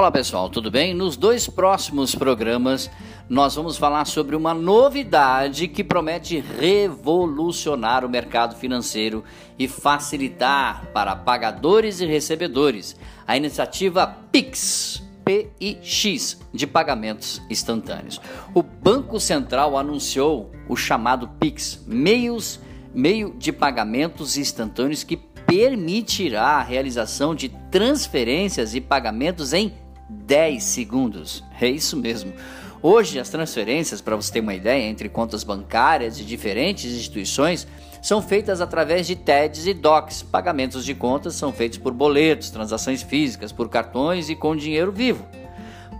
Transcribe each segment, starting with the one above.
Olá pessoal, tudo bem? Nos dois próximos programas nós vamos falar sobre uma novidade que promete revolucionar o mercado financeiro e facilitar para pagadores e recebedores a iniciativa PIX. PIX de pagamentos instantâneos. O Banco Central anunciou o chamado PIX, meios, meio de pagamentos instantâneos que permitirá a realização de transferências e pagamentos em 10 segundos. É isso mesmo. Hoje, as transferências, para você ter uma ideia, entre contas bancárias de diferentes instituições são feitas através de TEDs e DOCs. Pagamentos de contas são feitos por boletos, transações físicas, por cartões e com dinheiro vivo.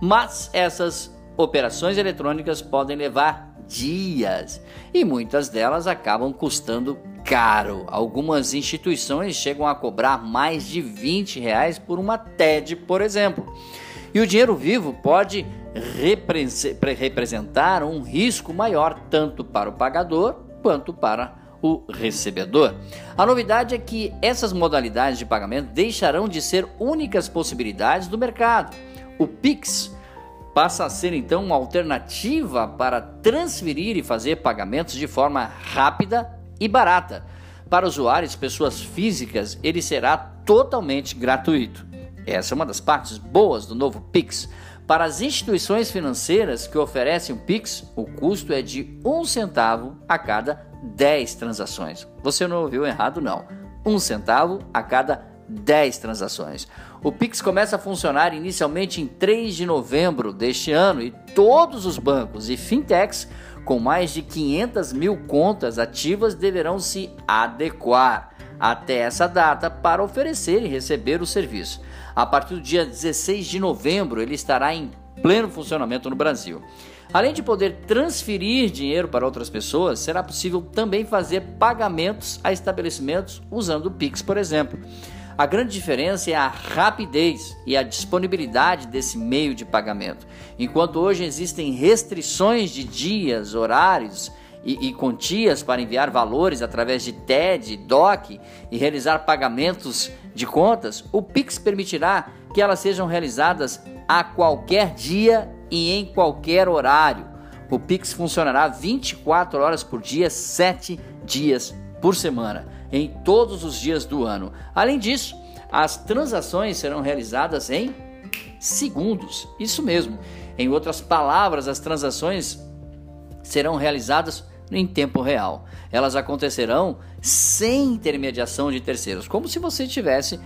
Mas essas operações eletrônicas podem levar dias e muitas delas acabam custando caro. Algumas instituições chegam a cobrar mais de 20 reais por uma TED, por exemplo. E o dinheiro vivo pode representar um risco maior tanto para o pagador quanto para o recebedor. A novidade é que essas modalidades de pagamento deixarão de ser únicas possibilidades do mercado. O Pix passa a ser então uma alternativa para transferir e fazer pagamentos de forma rápida e barata. Para usuários, pessoas físicas, ele será totalmente gratuito. Essa é uma das partes boas do novo Pix. Para as instituições financeiras que oferecem o Pix, o custo é de um centavo a cada 10 transações. Você não ouviu errado, não. Um centavo a cada 10 transações. O Pix começa a funcionar inicialmente em 3 de novembro deste ano e todos os bancos e fintechs com mais de 500 mil contas ativas deverão se adequar até essa data para oferecer e receber o serviço. A partir do dia 16 de novembro, ele estará em pleno funcionamento no Brasil. Além de poder transferir dinheiro para outras pessoas, será possível também fazer pagamentos a estabelecimentos usando o Pix, por exemplo. A grande diferença é a rapidez e a disponibilidade desse meio de pagamento. Enquanto hoje existem restrições de dias, horários e, e quantias para enviar valores através de TED, DOC e realizar pagamentos de contas, o Pix permitirá que elas sejam realizadas a qualquer dia e em qualquer horário. O Pix funcionará 24 horas por dia, 7 dias por semana em todos os dias do ano. Além disso, as transações serão realizadas em segundos. Isso mesmo. Em outras palavras, as transações serão realizadas em tempo real. Elas acontecerão sem intermediação de terceiros, como se você estivesse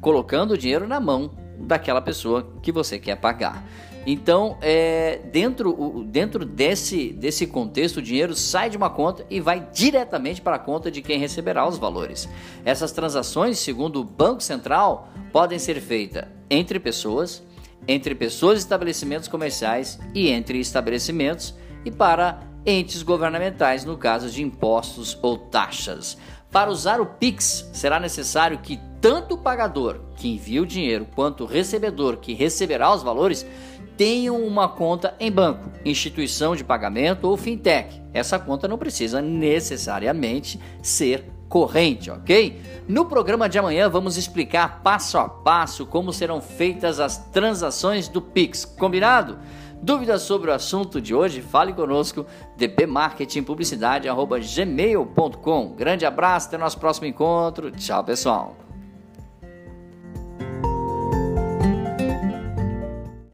colocando o dinheiro na mão daquela pessoa que você quer pagar. Então, é, dentro, dentro desse, desse contexto, o dinheiro sai de uma conta e vai diretamente para a conta de quem receberá os valores. Essas transações, segundo o Banco Central, podem ser feitas entre pessoas, entre pessoas e estabelecimentos comerciais e entre estabelecimentos e para entes governamentais no caso de impostos ou taxas. Para usar o Pix, será necessário que tanto o pagador que envia o dinheiro quanto o recebedor que receberá os valores tenham uma conta em banco, instituição de pagamento ou fintech. Essa conta não precisa necessariamente ser corrente, ok? No programa de amanhã vamos explicar passo a passo como serão feitas as transações do Pix, combinado? Dúvidas sobre o assunto de hoje? Fale conosco, dpmarketingpublicidade.gmail.com. Grande abraço, até nosso próximo encontro. Tchau, pessoal.